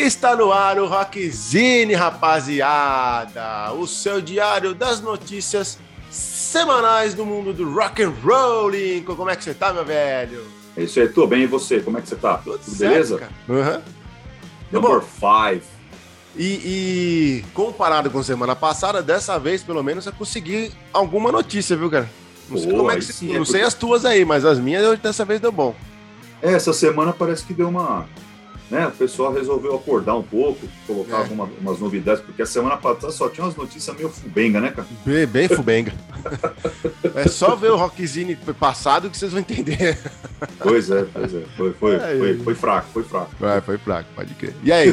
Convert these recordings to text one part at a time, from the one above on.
Está no ar o Rockzine, rapaziada. O seu diário das notícias semanais do mundo do rock and roll. Lincoln, como é que você tá, meu velho? É isso aí, tô bem. E você? Como é que você tá? Tudo, Tudo beleza? Uhum. Number five. E, e comparado com semana passada, dessa vez, pelo menos, eu consegui alguma notícia, viu, cara? Não sei, Pô, como é que, sim, não é sei porque- as tuas aí, mas as minhas dessa vez deu bom. É, essa semana parece que deu uma. Né, o pessoal resolveu acordar um pouco, colocar É. alguma- umas novidades, porque a semana passada só tinha umas notícias meio fubenga, né, cara? Bem, bem fubenga. é só ver o Rockzine passado que vocês vão entender. Pois é, pois é. Foi, foi, É, foi, é. foi fraco, foi fraco. Vai, foi fraco, pode crer. E aí?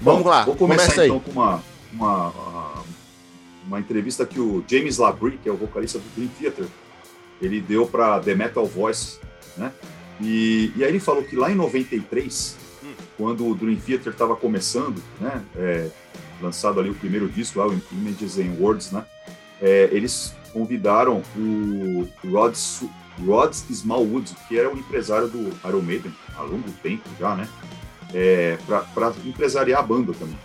Vamos Bom, lá, Vou começar começa aí. então com uma, uma, uma entrevista que o James Labrie, que é o vocalista do Dream Theater, ele deu para The Metal Voice, né? E, e aí ele falou que lá em 93, Hum. Quando o Dream Theater estava começando, né? é, lançado ali o primeiro disco, lá, o Images and Words, né? é, eles convidaram o Rod, Rod Smallwood, que era o empresário do Iron Maiden há longo tempo já, né? É, para empresariar a banda também.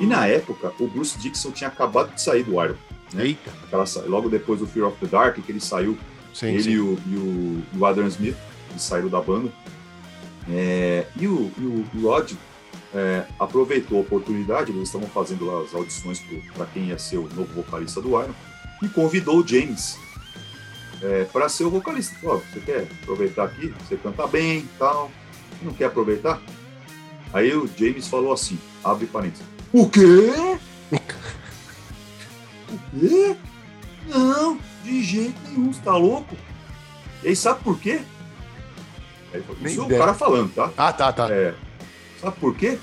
E na época, o Bruce Dixon tinha acabado de sair do Iron. né? Eita. Aquela logo depois do Fear of the Dark, que ele saiu, Sim, ele sim. E, o, e, o, o Adam Smith, eles saíram da banda. É, e, o, e o Rod é, aproveitou a oportunidade, eles estavam fazendo lá as audições para quem ia ser o novo vocalista do Iron, e convidou o James para ser o vocalista. Ó, você quer aproveitar aqui? Você canta bem tal. Não quer aproveitar? Aí o James falou assim, abre parênteses. O quê? o quê? Não, de jeito nenhum, você tá louco? E aí sabe por quê? Aí, ele falou, Nem isso é o ideia. cara falando, tá? Ah, tá, tá. É, sabe por quê?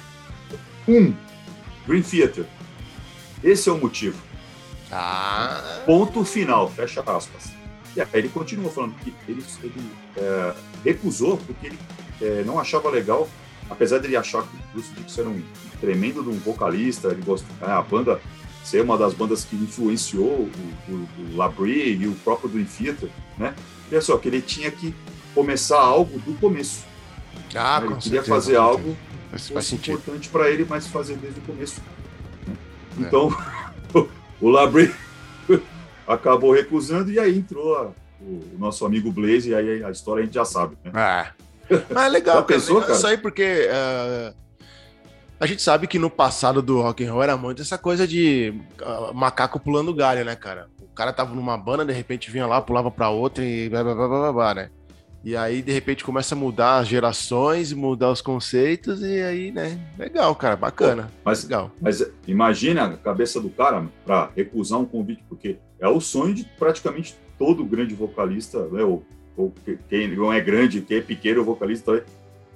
Um, Green Theater. Esse é o motivo. Ah, Ponto final, fecha aspas. E aí ele continua falando que ele, ele, é, recusou porque ele é, não achava legal, apesar de ele achar que o Bruce Dixon era um tremendo de um vocalista, ele gosta, é, a banda ser uma das bandas que influenciou o, o, o Labrie e o próprio Dream Theater, né? Olha só, que ele tinha que começar algo do começo. ah né? Ele queria certeza, fazer algo fosse importante para ele, mas fazer desde o começo. É. Então, o Labrie acabou recusando e aí entrou a- o, o nosso amigo Blaze e aí a história a gente já sabe. Né? Ah. Mas é legal, Já pensou, legal cara? Isso aí porque eh, a gente sabe que no passado do rock and roll era muito essa coisa de ah, macaco pulando galho, né, cara? O cara tava numa banda, de repente vinha lá, pulava pra outra e blá, blá, blá, blá, blá, blá, né? E aí, de repente, começa a mudar as gerações, mudar os conceitos, e aí, né? Legal, cara, bacana. Mas, Legal. mas imagina a cabeça do cara para recusar um convite, porque é o sonho de praticamente todo grande vocalista, né? Ou, ou que- quem não é grande, quem é pequeno vocalista, né?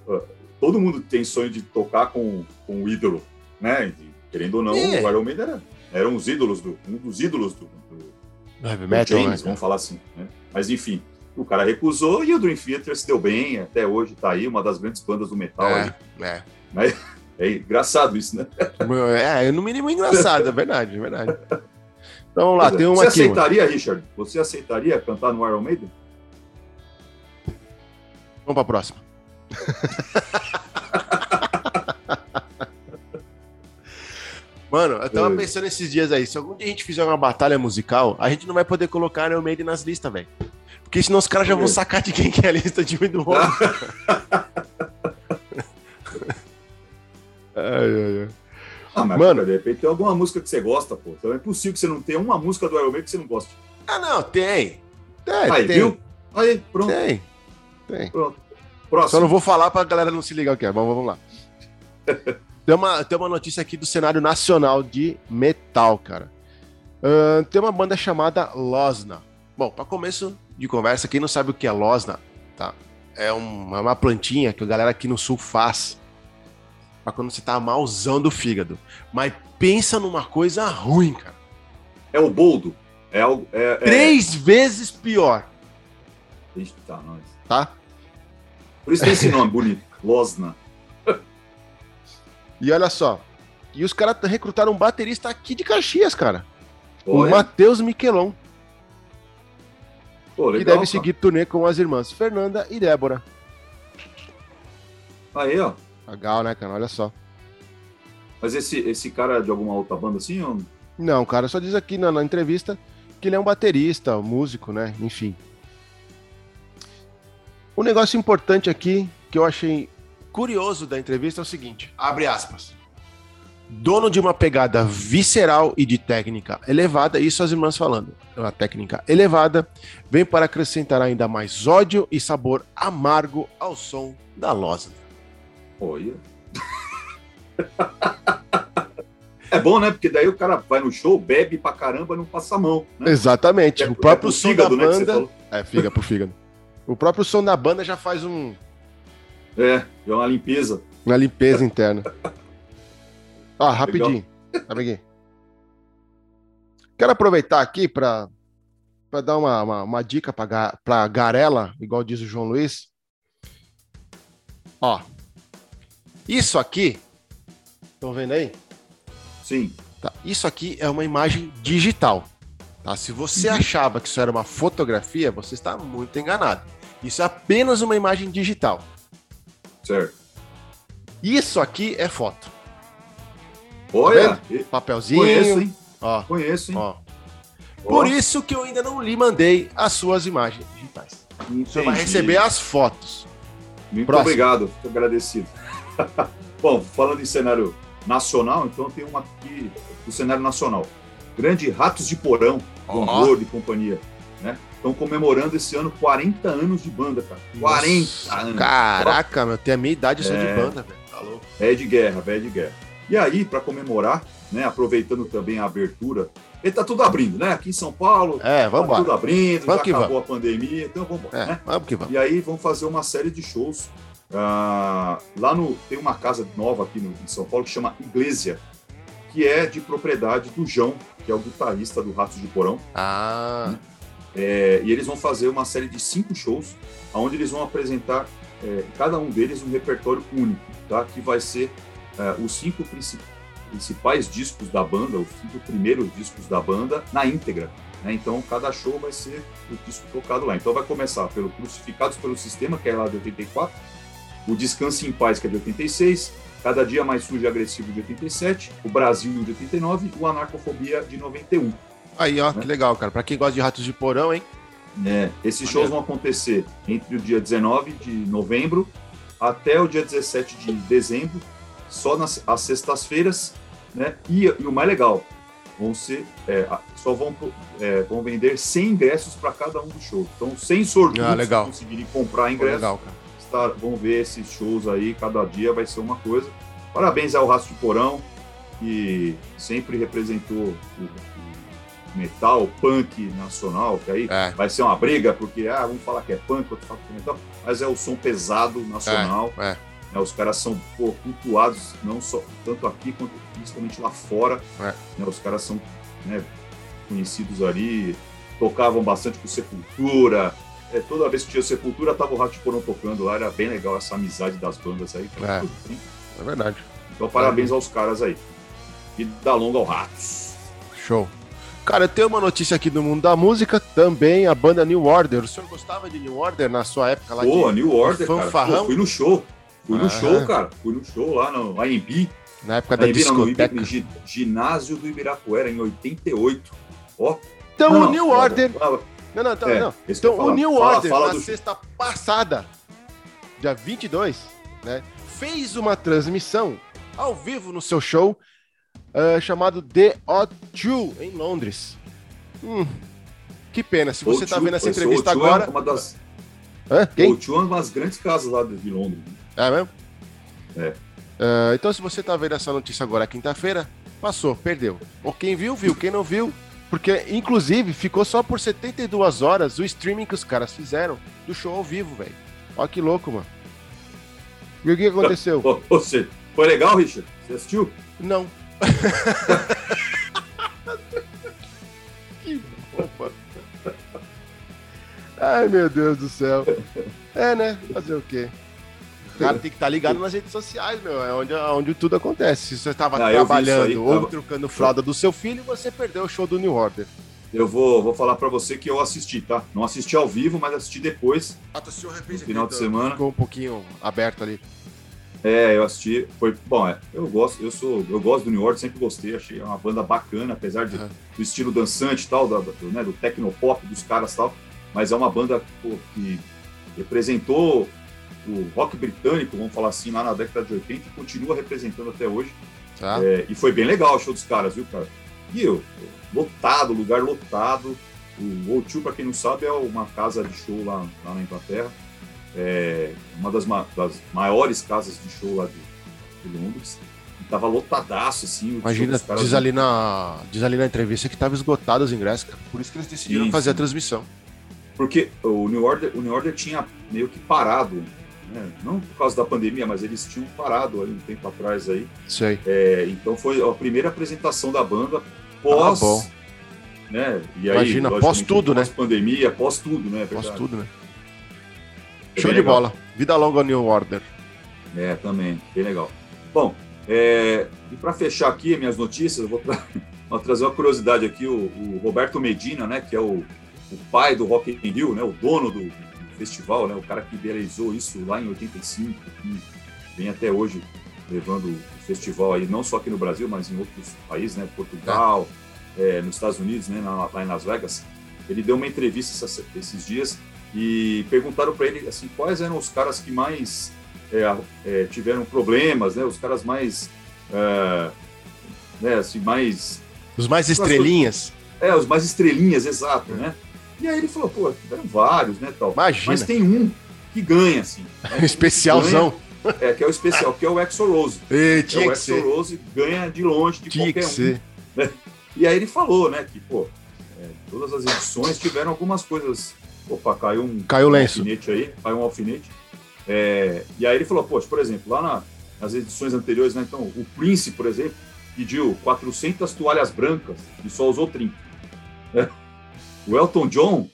Ah, todo mundo tem sonho de tocar com, com o ídolo, né? Querendo ou não, É. o Iron Maiden era, eram os ídolos do, um dos ídolos do, do, Heavy do metal, James, né? vamos falar assim. Né? Mas enfim, o cara recusou e o Dream Theater se deu bem, até hoje tá aí, uma das grandes bandas do metal. aí. É, é. É engraçado isso, né? É, no mínimo engraçado, é verdade, é verdade. Então vamos lá, é. tem uma Você aqui. mano. aceitaria, Richard? Você aceitaria cantar no Iron Maiden? Vamos pra próxima. Mano, eu tava É. pensando esses dias aí, se algum dia a gente fizer uma batalha musical, a gente não vai poder colocar Iron Maiden nas listas, velho. Porque senão os caras já vão sacar de quem que é a lista de do outro. Ai, ai, ai. Ah, mas Mano. de repente tem alguma música que você gosta, pô. Então é possível que você não tenha uma música do Iron Maiden que você não goste. Ah, não, tem. Tem, aí, tem. viu? Aí, pronto, Tem. Tem. pronto. Só Próximo. não vou falar pra galera não se ligar o que é, mas vamos lá. Tem uma, tem uma notícia aqui do cenário nacional de metal, cara. Ahn, tem uma banda chamada Losna. Bom, para começo de conversa, quem não sabe o que é Losna, tá? É uma, uma plantinha que a galera aqui no sul faz pra quando você tá malzão do fígado. Mas pensa numa coisa ruim, cara. É o boldo. É algo. É, é... Três vezes pior, Eita, nós. tá? Por isso tem esse nome bonito. Losna. E olha só. E os caras recrutaram um baterista aqui de Caxias, cara. O Olha, Matheus Miquelon. Pô, que legal, deve cara. seguir turnê com as irmãs Fernanda e Débora. Aí, ó. Legal, né, cara? Olha só. Mas esse, esse cara é de alguma outra banda assim? Ou... Não, cara, só diz aqui na, na entrevista que ele é um baterista, um músico, né? Enfim. Um negócio importante aqui que eu achei curioso da entrevista é o seguinte: abre aspas. Dono de uma pegada visceral e de técnica elevada, isso as irmãs falando, uma técnica elevada, vem para acrescentar ainda mais ódio e sabor amargo ao som da Losna. Olha. É bom, né? Porque daí o cara vai no show, bebe pra caramba, não passa a mão. Né? Exatamente. É, o próprio é som fígado, da banda. Né, é, figa pro fígado. O próprio som da banda já faz um. É, é uma limpeza. Uma limpeza interna. Ó, rapidinho. Amiguinho. Quero aproveitar aqui para para dar uma, uma, uma dica para Garela, igual diz o João Luiz. Ó, isso aqui, estão vendo aí? Sim. Tá. Isso aqui é uma imagem digital. Tá? Se você uhum. achava que isso era uma fotografia, você está muito enganado. Isso é apenas uma imagem digital. Certo. Isso aqui é foto. Olha, tá papelzinho. Conheço, hein? Ó, Conheço, hein? Ó. Por isso que eu ainda não lhe mandei as suas imagens digitais. Entendi. Você vai receber as fotos. Muito Próximo. obrigado, muito agradecido. Bom, falando em cenário nacional, então tem uma aqui do cenário nacional. Grande Ratos de Porão, com oh. e companhia, né? Estão comemorando esse ano 40 anos de banda, cara. 40 Nossa, anos. Caraca, meu, tem a minha idade só é, de banda, velho. Tá É de guerra, velho de guerra. E aí, para comemorar, né, aproveitando também a abertura, ele tá tudo abrindo, né? Aqui em São Paulo, é, vamos tá tudo abrindo, vamos já acabou vamos. a pandemia, então vamos embora, é, né? Vamos que vamos. E aí vão fazer uma série de shows Uh, lá no tem uma casa nova aqui no, em São Paulo que chama Iglesia, que é de propriedade do João, que é o guitarrista do Ratos de Porão. Ah. Né? É, e eles vão fazer uma série de cinco shows, onde eles vão apresentar é, cada um deles um repertório único, tá? Que vai ser é, os cinco principais discos da banda, os cinco primeiros discos da banda na íntegra. Né? Então, cada show vai ser o disco tocado lá. Então, vai começar pelo Crucificados pelo Sistema, que é lá de 84, o Descanse em Paz, que é de 86, Cada Dia Mais Sujo e Agressivo, de 87, o Brasil, de 89 e o Anarcofobia, de 91. Aí, ó, né? que legal, cara. Para quem gosta de Ratos de Porão, hein? É, esses shows vão acontecer entre o dia 19 de novembro até o dia 17 de dezembro, só nas as sextas-feiras, né? E, e, o mais legal, vão ser é, só vão, é, vão vender 100 ingressos para cada um dos shows. Então, 100 sortudos ah, legal. conseguirem comprar ingressos. Legal, cara estar, vão ver esses shows aí, cada dia vai ser uma coisa. Parabéns ao Raço de Porão, que sempre representou o, metal, o punk nacional, que aí é. vai ser uma briga, porque ah, vamos falar que é punk, outro fala que é metal, mas é o som pesado nacional. É. É. Né, os caras são pô, cultuados, não só tanto aqui quanto principalmente lá fora. É. Né, os caras são né, conhecidos ali, tocavam bastante com Sepultura, é, toda vez que tinha Sepultura, tava o Porão tocando lá, era bem legal essa amizade das bandas aí. É, é verdade. Então, parabéns aos caras aí. E da longa ao Ratos. Show. Cara, eu tenho uma notícia aqui do mundo da música, também a banda New Order. O senhor gostava de New Order na sua época lá Pô, de New Order, cara. Pô, fui no show. Fui no show, cara. Fui no show lá no AMB. Na época da AMB, discoteca. Não, no ginásio do Ibirapuera, em 88. Ó. Então, não, o New Order... Não, não, então, é, não. então o New fala, Order, fala na do... sexta passada, dia 22, né, fez uma transmissão ao vivo no seu show uh, chamado The Odd Two, em Londres. Hum, que pena. Se você está vendo essa entrevista agora... É uma das... Hã? Quem? O Tio é uma das grandes casas lá de Londres. É mesmo? É. Uh, então, se você está vendo essa notícia agora, quinta-feira, passou, perdeu. Ou quem viu, viu. Quem não viu, porque, inclusive, ficou só por 72 horas o streaming que os caras fizeram do show ao vivo, velho. Olha que louco, mano. E o que aconteceu? Você, foi legal, Richard? Você assistiu? Não. que roupa. Ai, meu Deus do céu. É, né? Fazer o quê? O cara tem que estar tá ligado nas redes sociais, meu. É onde, onde tudo acontece. Se você estava ah, trabalhando aí, ou tava... trocando fralda do seu filho, você perdeu o show do New Order. Eu vou, vou falar para você que eu assisti, tá? Não assisti ao vivo, mas assisti depois. Ah, tu assistiu no final de semana. Ficou um pouquinho aberto ali. É, eu assisti, foi bom. É, eu gosto, eu sou, eu gosto do New Order, sempre gostei, achei uma banda bacana, apesar de, uhum. do estilo dançante e tal, do, do, né, do tecnopop dos caras e tal, mas é uma banda pô, que representou o rock britânico, vamos falar assim, lá na década de 80 e continua representando até hoje. Tá. É, e foi bem legal o show dos caras, viu, cara? E eu, lotado, lugar lotado. O O2, para quem não sabe, é uma casa de show lá, lá na Inglaterra. É uma das, ma das, maiores casas de show lá de, de Londres. E tava lotadaço, assim. Imagina, diz ali, na, diz ali na entrevista que tava esgotado os ingressos, cara. Por isso que eles decidiram fazer a transmissão. Porque o New Order, o New Order tinha meio que parado né? não por causa da pandemia, mas eles tinham parado aí um tempo atrás aí. Sei. É, então foi a primeira apresentação da banda pós. Ah, bom. Né? E aí, Imagina, pós tudo, pós né? Pós pandemia, pós tudo, né? É pós tudo, né? É Show de legal. bola. Vida longa New Order. É, também. Bem legal. Bom, é, e para fechar aqui minhas notícias, eu vou, tra vou, trazer uma curiosidade aqui. O, o, Roberto Medina, né, que é o, o pai do Rock in Rio, né, o dono do, festival, né? O cara que idealizou isso lá em 85, que vem até hoje levando o festival aí, não só aqui no Brasil, mas em outros países, né? Portugal, é. Nos Estados Unidos, né? lá em Las Vegas. Ele deu uma entrevista esses dias e perguntaram para ele assim quais eram os caras que mais é, é tiveram problemas, né? Os caras mais, né? Assim, mais os mais estrelinhas. É, os mais estrelinhas, exato, é. né? E aí ele falou, pô, tiveram vários, né, tal. Imagina. Mas tem um que ganha, assim. Né? Especialzão. Ganha, é, que é o especial, que é o Exo Rose. E, tinha é o Exo Rose ganha de longe de tinha qualquer um. Né? E aí ele falou, né, que, pô, é, todas as edições tiveram algumas coisas. Opa, caiu um, caiu um alfinete aí, caiu um alfinete. É, e aí ele falou, poxa, por exemplo, lá na, nas edições anteriores, né, então, o Prince, por exemplo, pediu 400 toalhas brancas e só usou 30. Né? O Elton John,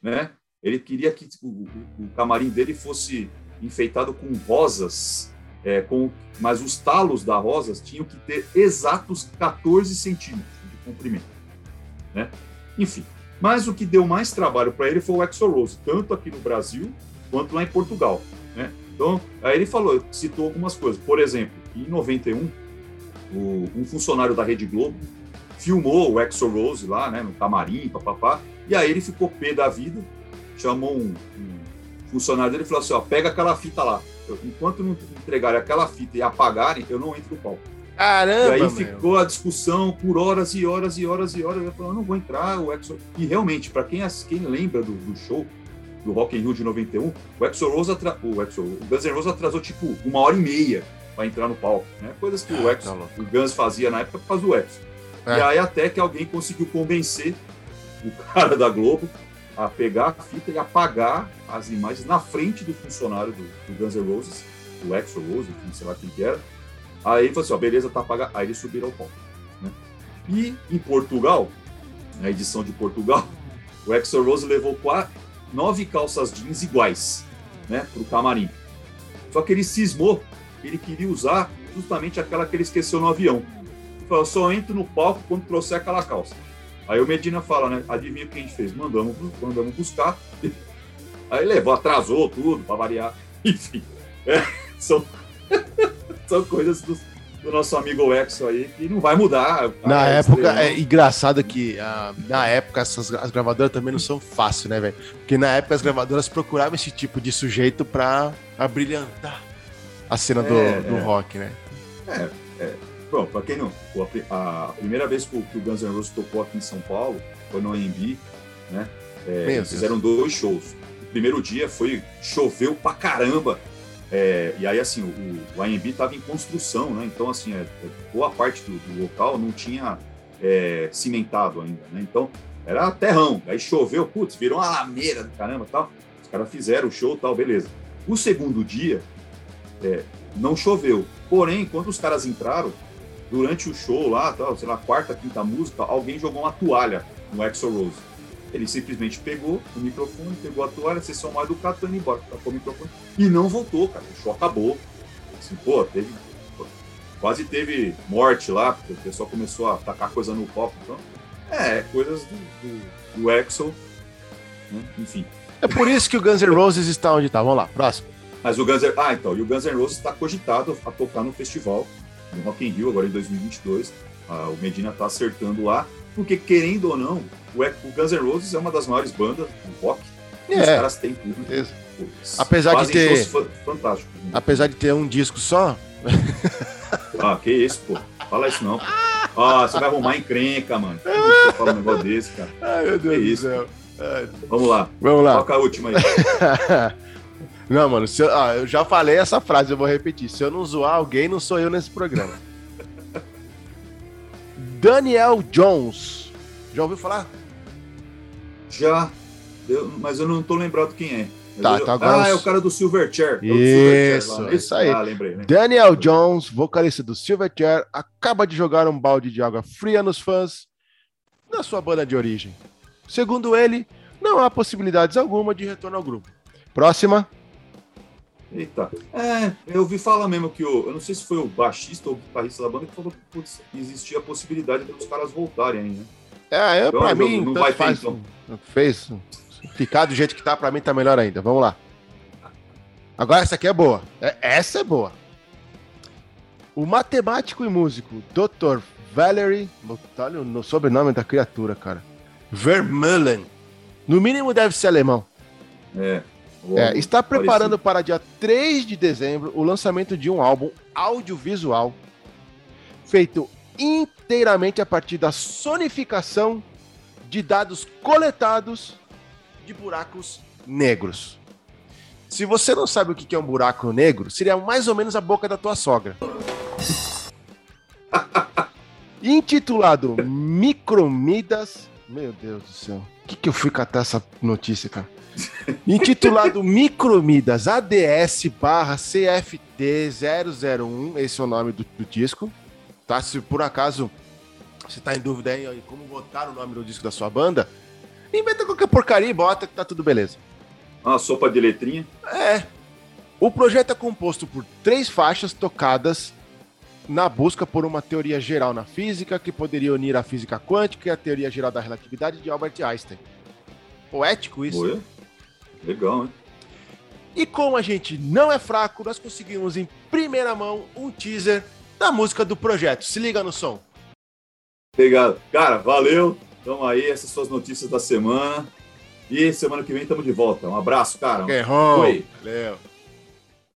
né? Ele queria que o, o, o camarim dele fosse enfeitado com rosas, é, com, mas os talos das rosas tinham que ter exatos 14 centímetros de comprimento, né? Enfim, mas o que deu mais trabalho para ele foi o Exo Rose, tanto aqui no Brasil quanto lá em Portugal, né? Então, aí ele falou, citou algumas coisas. Por exemplo, em 91, o, um funcionário da Rede Globo filmou o Exo Rose lá, né, no camarim, papapá, e aí ele ficou pé da vida, chamou um, um funcionário dele e falou assim: ó, pega aquela fita lá. Eu, enquanto não entregarem aquela fita e apagarem, eu não entro no palco. Caramba! E aí ficou a discussão por horas e horas e horas e horas. Eu falei, eu não vou entrar, o Exo. E realmente, para quem, quem lembra do, do, show do Rock in Rio de 91, o Exo Rose atra... o, Exo... o Guns N' Roses atrasou tipo uma hora e meia para entrar no palco, né? Coisas que o, ah, Exo... Tá o Guns fazia na época por causa do Exo. É. E aí até que alguém conseguiu convencer o cara da Globo a pegar a fita e apagar as imagens na frente do funcionário do, do Guns N' Roses, o Exo Rose, enfim, sei lá quem que era. Aí ele falou assim, ó, beleza, tá apagado. Aí eles subiram ao palco. Né? E em Portugal, na edição de Portugal, o Exo Rose levou quatro, nove calças jeans iguais né, para o camarim. Só que ele cismou, ele queria usar justamente aquela que ele esqueceu no avião. Ele falou, só entro no palco quando trouxer aquela calça. Aí o Medina fala, né? Adivinha o que a gente fez? Mandamos, mandamos buscar. Aí levou, atrasou tudo, para variar. Enfim, é, são, são coisas do, do, nosso amigo Exo aí que não vai mudar. Na época, é engraçado que uh, na época essas, as gravadoras também não são fáceis, né, velho? Porque na época as gravadoras procuravam esse tipo de sujeito para brilhantar a cena do, é, do é. rock, né? É, é. Bom, para quem não, a, primeira vez que o, que o Guns N' Roses tocou aqui em São Paulo foi no AMB, né? É, fizeram dois shows. O primeiro dia foi choveu pra caramba. É, e aí, assim, o, o AMB estava em construção, né? Então, assim, é, é, boa parte do, do local não tinha é, cimentado ainda, né? Então, era terrão. Aí choveu, putz, virou uma lameira do caramba tal. Os caras fizeram o show tal, beleza. O segundo dia, é, não choveu. Porém, quando os caras entraram, durante o show lá, tal, sei lá, quarta, quinta música, alguém jogou uma toalha no Exo Rose. Ele simplesmente pegou o microfone, pegou a toalha, sessão mais do cara, indo embora, tacou o microfone e não voltou, cara. O show acabou. Assim, pô, teve. Pô, quase teve morte lá, porque o pessoal começou a tacar coisa no copo. Então, é, coisas do, do, do Exo, né? enfim. É por isso que o Guns N' Roses está onde está. Vamos lá, próximo. Mas o Guns N' Ah, então, e o Guns N' Roses está cogitado a tocar no festival, no Rock in Rio, agora em 2022. Ah, o Medina está acertando lá, porque querendo ou não, o, o Guns N' Roses é uma das maiores bandas do rock. É. Os caras têm tudo. Apesar de ter. Fantástico. Apesar de ter um disco só. ah, que isso, pô. Fala isso não. Ah, você vai arrumar encrenca, mano. Você fala um negócio desse, cara. Ai, meu Deus que do isso, céu. Vamos lá. Vamos lá. Toca a última aí. não, mano, eu, ah, eu já falei essa frase, eu vou repetir. Se eu não zoar alguém, não sou eu nesse programa. Daniel Jones. Já ouviu falar? Já. Eu, mas eu não tô lembrado quem é. Tá, eu, tá agora. Ah, é o cara do Silverchair. É isso, Silverchair, né? isso aí. Ah, lembrei, lembrei. Daniel Jones, vocalista do Silverchair, acaba de jogar um balde de água fria nos fãs na sua banda de origem. Segundo ele, não há possibilidades alguma de retorno ao grupo. Próxima. Eita. É, eu ouvi falar mesmo que o. Eu não sei se foi o baixista ou o guitarrista da banda que falou que putz, existia a possibilidade de os caras voltarem aí, né? É, eu, então, pra mim, não vai faz, ter, então. fez. Ficar do jeito que tá, pra mim tá melhor ainda. Vamos lá. Agora essa aqui é boa. É, essa é boa. O matemático e músico Dr. Valery. Olha o sobrenome da criatura, cara. Vermeulen. No mínimo deve ser alemão. É. é está preparando parecido. para dia 3 de dezembro o lançamento de um álbum audiovisual feito inteiramente a partir da sonificação de dados coletados de buracos negros. Se você não sabe o que é um buraco negro, seria mais ou menos a boca da tua sogra. Intitulado Micromidas. Meu Deus do céu. O que, que eu fui catar essa notícia, cara? Intitulado Micromidas ADS barra CFT 001, esse é o nome do, do disco. Tá? Se por acaso você tá em dúvida aí como botar o nome do disco da sua banda, inventa qualquer porcaria e bota que tá tudo beleza. Uma sopa de letrinha. É. O projeto é composto por três faixas tocadas na busca por uma teoria geral na física que poderia unir a física quântica e a teoria geral da relatividade de Albert Einstein. Poético isso. Oi. Legal, hein? E como a gente não é fraco, nós conseguimos em primeira mão um teaser da música do projeto. Se liga no som. Obrigado. Cara, valeu. Então aí, essas suas notícias da semana. E semana que vem estamos de volta. Um abraço, cara. Okay, Valeu.